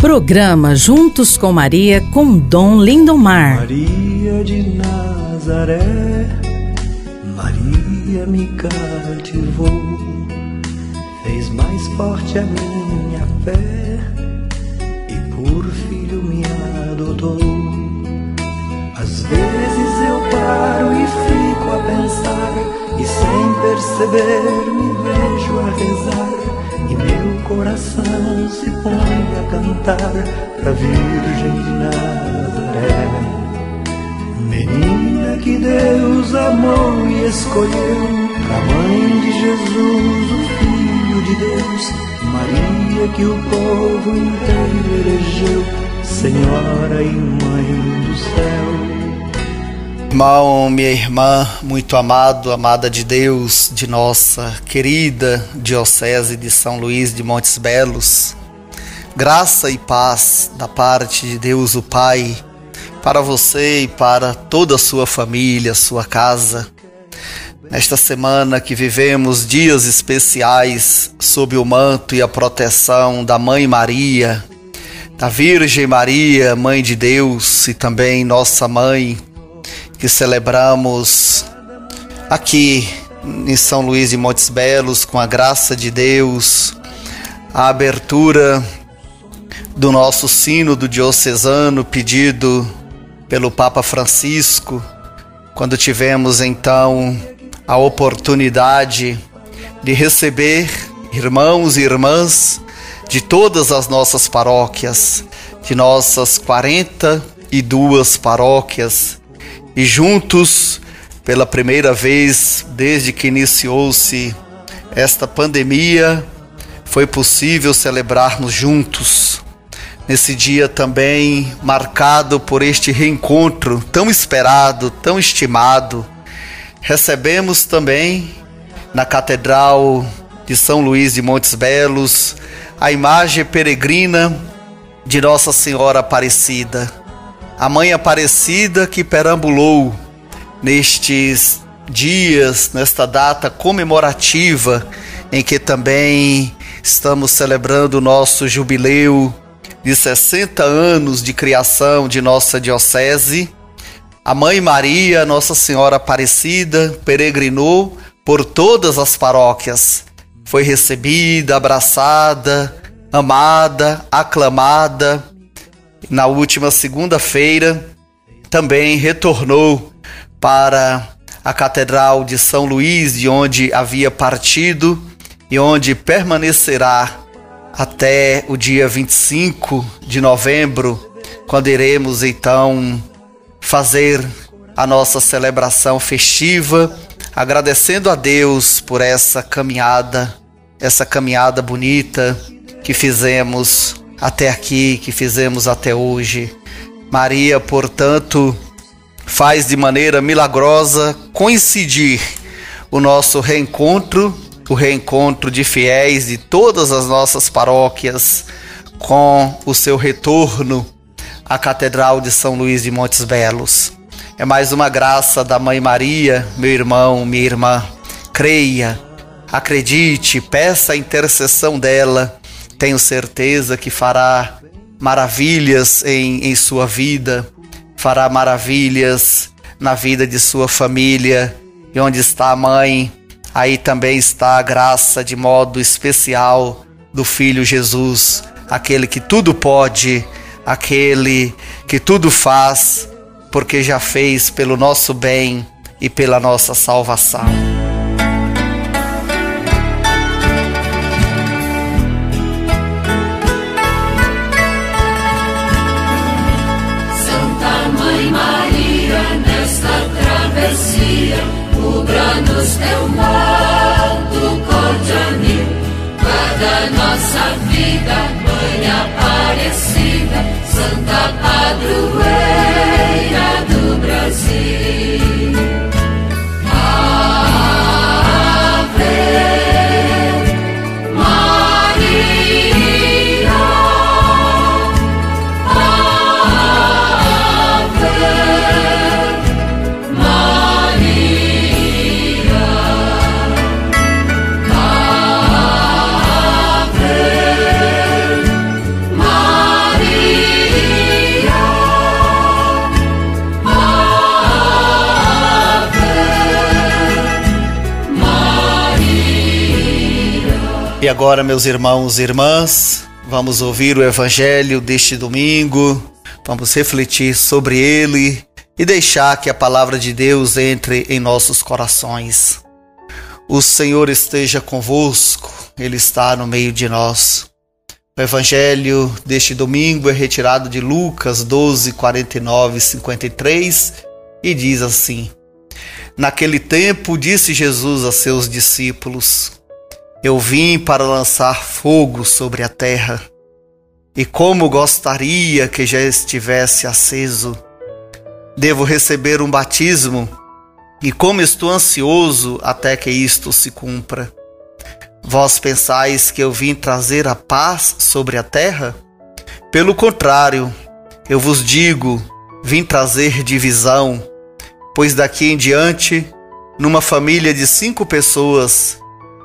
Programa Juntos com Maria com Dom Lindomar. Maria de Nazaré, Maria me cativou, fez mais forte a minha fé e por filho me adotou. Às vezes eu paro e fico a pensar, e sem perceber me vejo a rezar coração se põe a cantar pra Virgem de Nazaré. Menina que Deus amou e escolheu, pra mãe de Jesus, o Filho de Deus, Maria que o povo inteiro elegeu, Senhora e Mãe do céu. Irmão, minha irmã, muito amado, amada de Deus, de nossa querida Diocese de São Luís de Montes Belos, graça e paz da parte de Deus o Pai para você e para toda a sua família, sua casa. Nesta semana que vivemos dias especiais sob o manto e a proteção da Mãe Maria, da Virgem Maria, Mãe de Deus e também nossa mãe, que celebramos aqui em São Luís de Montes Belos, com a graça de Deus, a abertura do nosso sínodo diocesano pedido pelo Papa Francisco, quando tivemos então a oportunidade de receber irmãos e irmãs de todas as nossas paróquias, de nossas 42 paróquias, e juntos, pela primeira vez desde que iniciou-se esta pandemia, foi possível celebrarmos juntos. Nesse dia também marcado por este reencontro tão esperado, tão estimado, recebemos também na Catedral de São Luís de Montes Belos a imagem peregrina de Nossa Senhora Aparecida a Mãe Aparecida que perambulou nestes dias, nesta data comemorativa em que também estamos celebrando o nosso jubileu de 60 anos de criação de nossa diocese. A Mãe Maria, Nossa Senhora Aparecida, peregrinou por todas as paróquias. Foi recebida, abraçada, amada, aclamada na última segunda-feira, também retornou para a Catedral de São Luís, de onde havia partido e onde permanecerá até o dia 25 de novembro, quando iremos então fazer a nossa celebração festiva, agradecendo a Deus por essa caminhada, essa caminhada bonita que fizemos até aqui, que fizemos até hoje. Maria, portanto, faz de maneira milagrosa coincidir o nosso reencontro, o reencontro de fiéis de todas as nossas paróquias com o seu retorno à Catedral de São Luís de Montes Belos. É mais uma graça da Mãe Maria, meu irmão, minha irmã. Creia, acredite, peça a intercessão dela tenho certeza que fará maravilhas em, em sua vida, fará maravilhas na vida de sua família. E onde está a mãe, aí também está a graça de modo especial do Filho Jesus, aquele que tudo pode, aquele que tudo faz, porque já fez pelo nosso bem e pela nossa salvação. Cubra-nos teu modo cordianil, guarda nossa vida, Mãe Aparecida, Santa E agora, meus irmãos e irmãs, vamos ouvir o evangelho deste domingo, vamos refletir sobre ele e deixar que a palavra de Deus entre em nossos corações. O Senhor esteja convosco, Ele está no meio de nós. O evangelho deste domingo é retirado de Lucas 12, 49 e 53 e diz assim: Naquele tempo disse Jesus a seus discípulos: Eu vim para lançar fogo sobre a terra, e como gostaria que já estivesse aceso. Devo receber um batismo, e como estou ansioso até que isto se cumpra. Vós pensais que eu vim trazer a paz sobre a terra? Pelo contrário, eu vos digo, vim trazer divisão pois daqui em diante, numa família de cinco pessoas,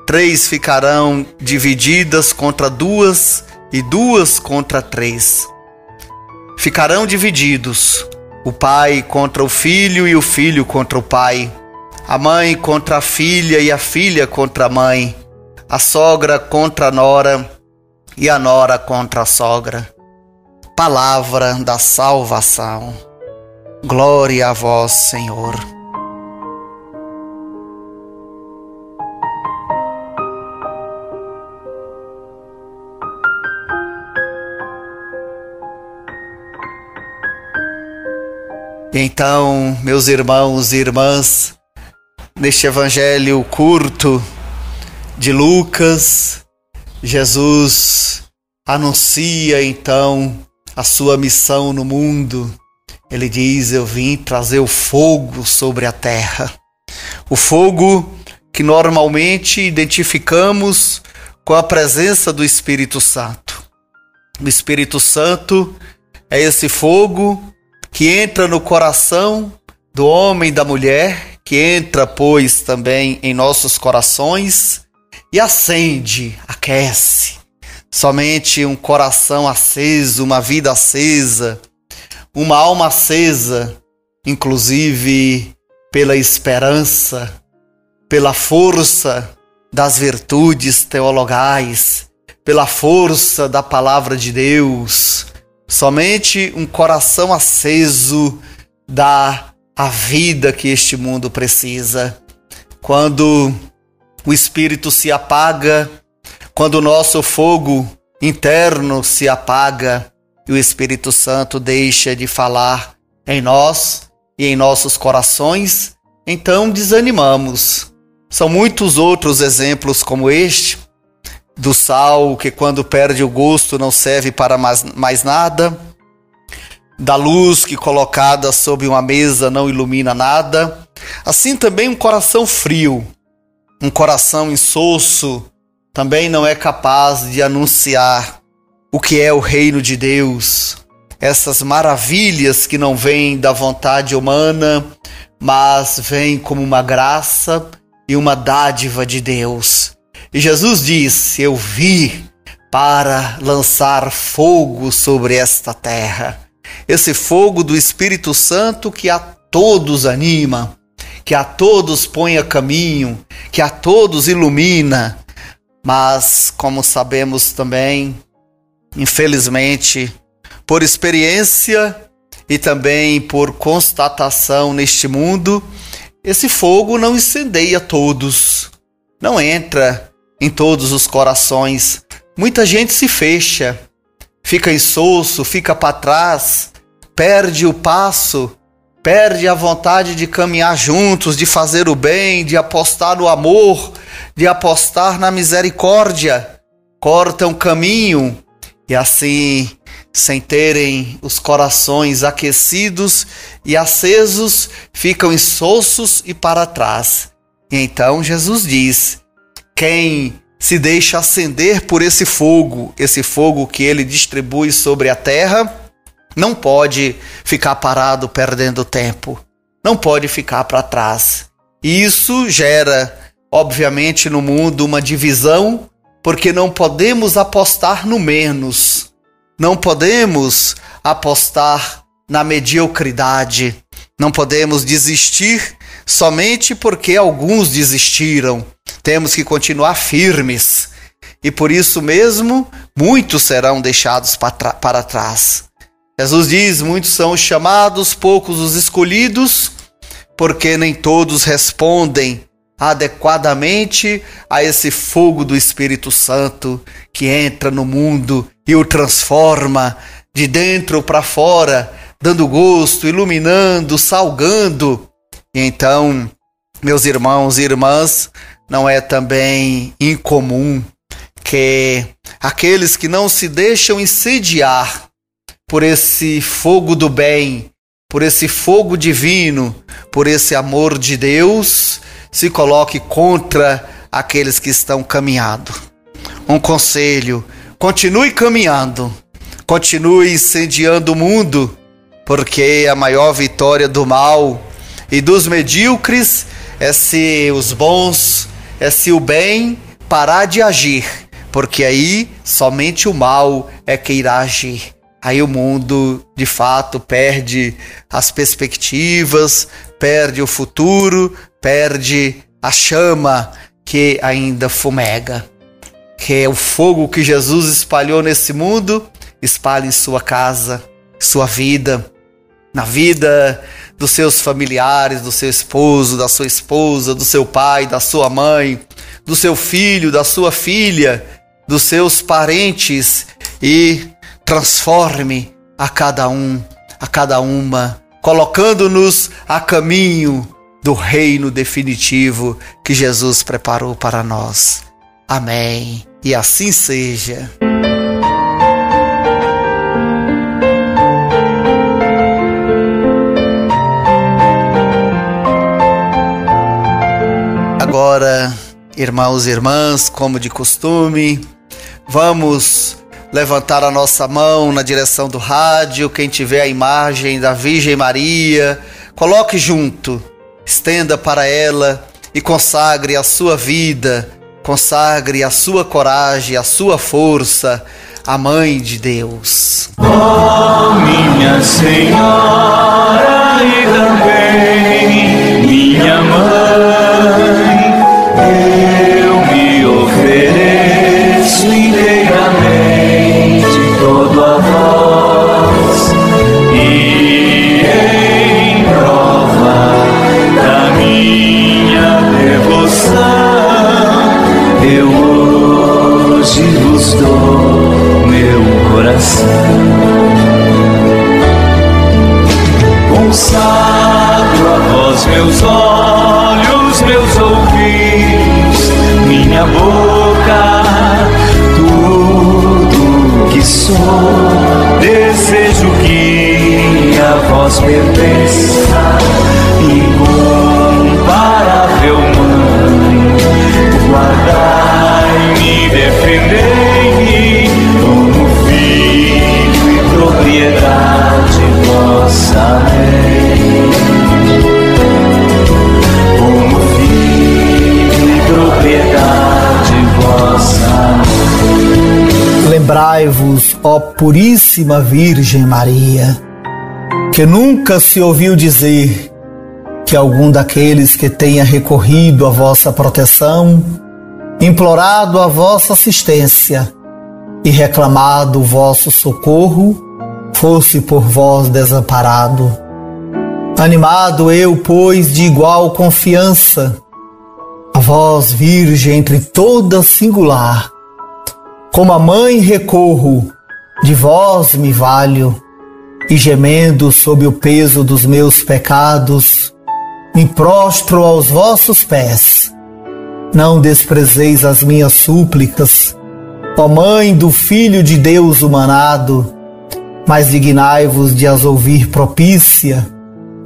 três ficarão divididas contra duas e duas contra três. Ficarão divididos o pai contra o filho e o filho contra o pai, a mãe contra a filha e a filha contra a mãe, a sogra contra a nora e a nora contra a sogra. Palavra da salvação. Glória a vós, Senhor. Então, meus irmãos e irmãs, neste evangelho curto de Lucas, Jesus anuncia então a sua missão no mundo ele diz: Eu vim trazer o fogo sobre a terra. O fogo que normalmente identificamos com a presença do Espírito Santo. O Espírito Santo é esse fogo que entra no coração do homem e da mulher, que entra, pois, também em nossos corações e acende, aquece. Somente um coração aceso, uma vida acesa, uma alma acesa, inclusive pela esperança, pela força das virtudes teologais, pela força da palavra de Deus. Somente um coração aceso dá a vida que este mundo precisa. Quando o espírito se apaga, quando o nosso fogo interno se apaga, e o Espírito Santo deixa de falar em nós e em nossos corações, então desanimamos. São muitos outros exemplos como este, do sal que quando perde o gosto não serve para mais, mais nada, da luz que colocada sob uma mesa não ilumina nada, assim também um coração frio, um coração insosso, também não é capaz de anunciar o que é o reino de Deus, essas maravilhas que não vêm da vontade humana, mas vêm como uma graça e uma dádiva de Deus. E Jesus disse: Eu vi para lançar fogo sobre esta terra. Esse fogo do Espírito Santo que a todos anima, que a todos põe a caminho, que a todos ilumina. Mas, como sabemos também, Infelizmente, por experiência e também por constatação neste mundo, esse fogo não incendeia todos, não entra em todos os corações. Muita gente se fecha, fica insosso, fica para trás, perde o passo, perde a vontade de caminhar juntos, de fazer o bem, de apostar no amor, de apostar na misericórdia. Corta um caminho e assim, sem terem os corações aquecidos e acesos, ficam insossos e para trás. E então Jesus diz: quem se deixa acender por esse fogo, esse fogo que ele distribui sobre a terra, não pode ficar parado perdendo tempo, não pode ficar para trás. E isso gera, obviamente, no mundo uma divisão porque não podemos apostar no menos, não podemos apostar na mediocridade, não podemos desistir somente porque alguns desistiram. Temos que continuar firmes. e por isso mesmo muitos serão deixados para trás. Jesus diz: muitos são os chamados, poucos os escolhidos, porque nem todos respondem adequadamente a esse fogo do Espírito Santo que entra no mundo e o transforma de dentro para fora, dando gosto, iluminando, salgando. E então, meus irmãos e irmãs, não é também incomum que aqueles que não se deixam incendiar por esse fogo do bem, por esse fogo divino, por esse amor de Deus, se coloque contra aqueles que estão caminhando. Um conselho: continue caminhando, continue incendiando o mundo, porque a maior vitória do mal e dos medíocres é se os bons, é se o bem parar de agir, porque aí somente o mal é que irá agir aí o mundo de fato perde as perspectivas, perde o futuro, perde a chama que ainda fumega. Que é o fogo que Jesus espalhou nesse mundo, espalhe em sua casa, sua vida, na vida dos seus familiares, do seu esposo, da sua esposa, do seu pai, da sua mãe, do seu filho, da sua filha, dos seus parentes e transforme a cada um, a cada uma, colocando-nos a caminho do reino definitivo que Jesus preparou para nós. Amém. E assim seja. Agora, irmãos e irmãs, como de costume, vamos levantar a nossa mão na direção do rádio, quem tiver a imagem da Virgem Maria, coloque junto, estenda para ela e consagre a sua vida, consagre a sua coragem, a sua força, a Mãe de Deus. Oh, minha Senhora boca tudo que sou. Desejo que a voz pertença, incomparável mãe, guardai-me, defendei-me como filho e propriedade vossa. Lembrai-vos, ó Puríssima Virgem Maria, que nunca se ouviu dizer que algum daqueles que tenha recorrido à vossa proteção, implorado a vossa assistência e reclamado o vosso socorro, fosse por vós desamparado. Animado eu, pois, de igual confiança, a vós, Virgem entre todas singular, como a mãe recorro, de vós me valho, e gemendo sob o peso dos meus pecados, me prostro aos vossos pés. Não desprezeis as minhas súplicas, ó Mãe do Filho de Deus humanado, mas dignai-vos de as ouvir propícia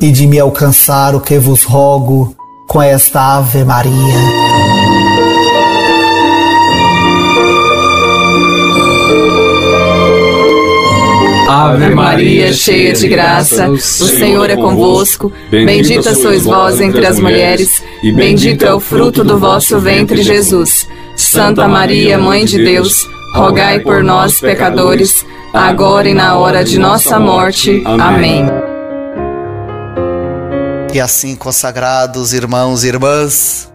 e de me alcançar o que vos rogo com esta Ave Maria. Ave Maria, cheia de graça, o Senhor é convosco. Bendita sois vós entre as mulheres, e bendito é o fruto do vosso ventre, Jesus. Santa Maria, Mãe de Deus, rogai por nós, pecadores, agora e na hora de nossa morte. Amém. E assim, consagrados irmãos e irmãs,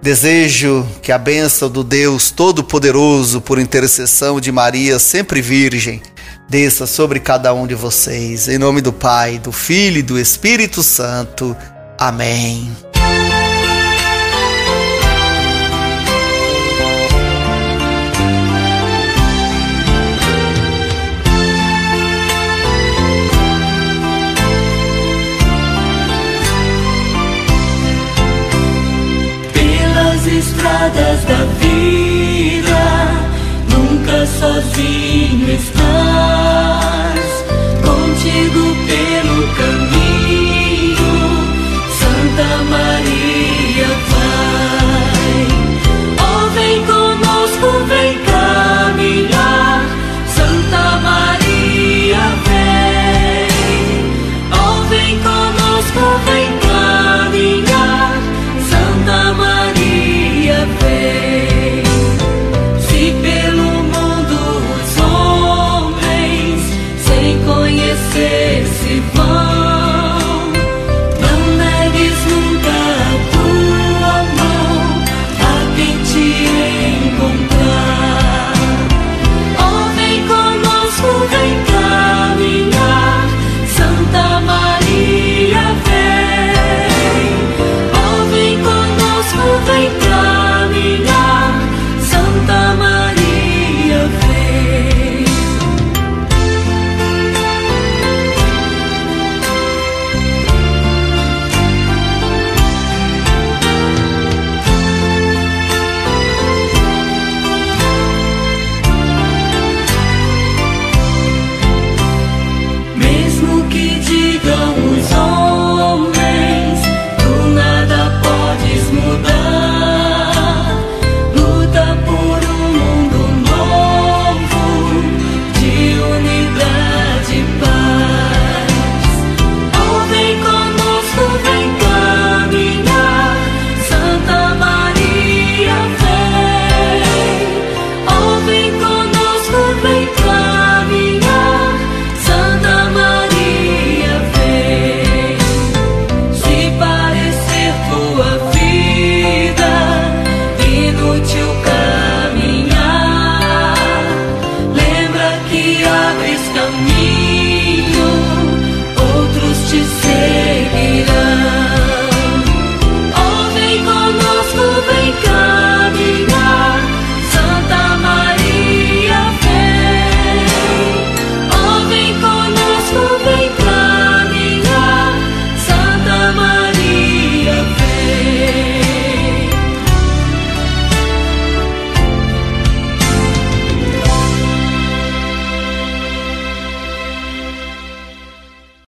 Desejo que a bênção do Deus Todo-Poderoso, por intercessão de Maria, sempre Virgem, desça sobre cada um de vocês. Em nome do Pai, do Filho e do Espírito Santo. Amém.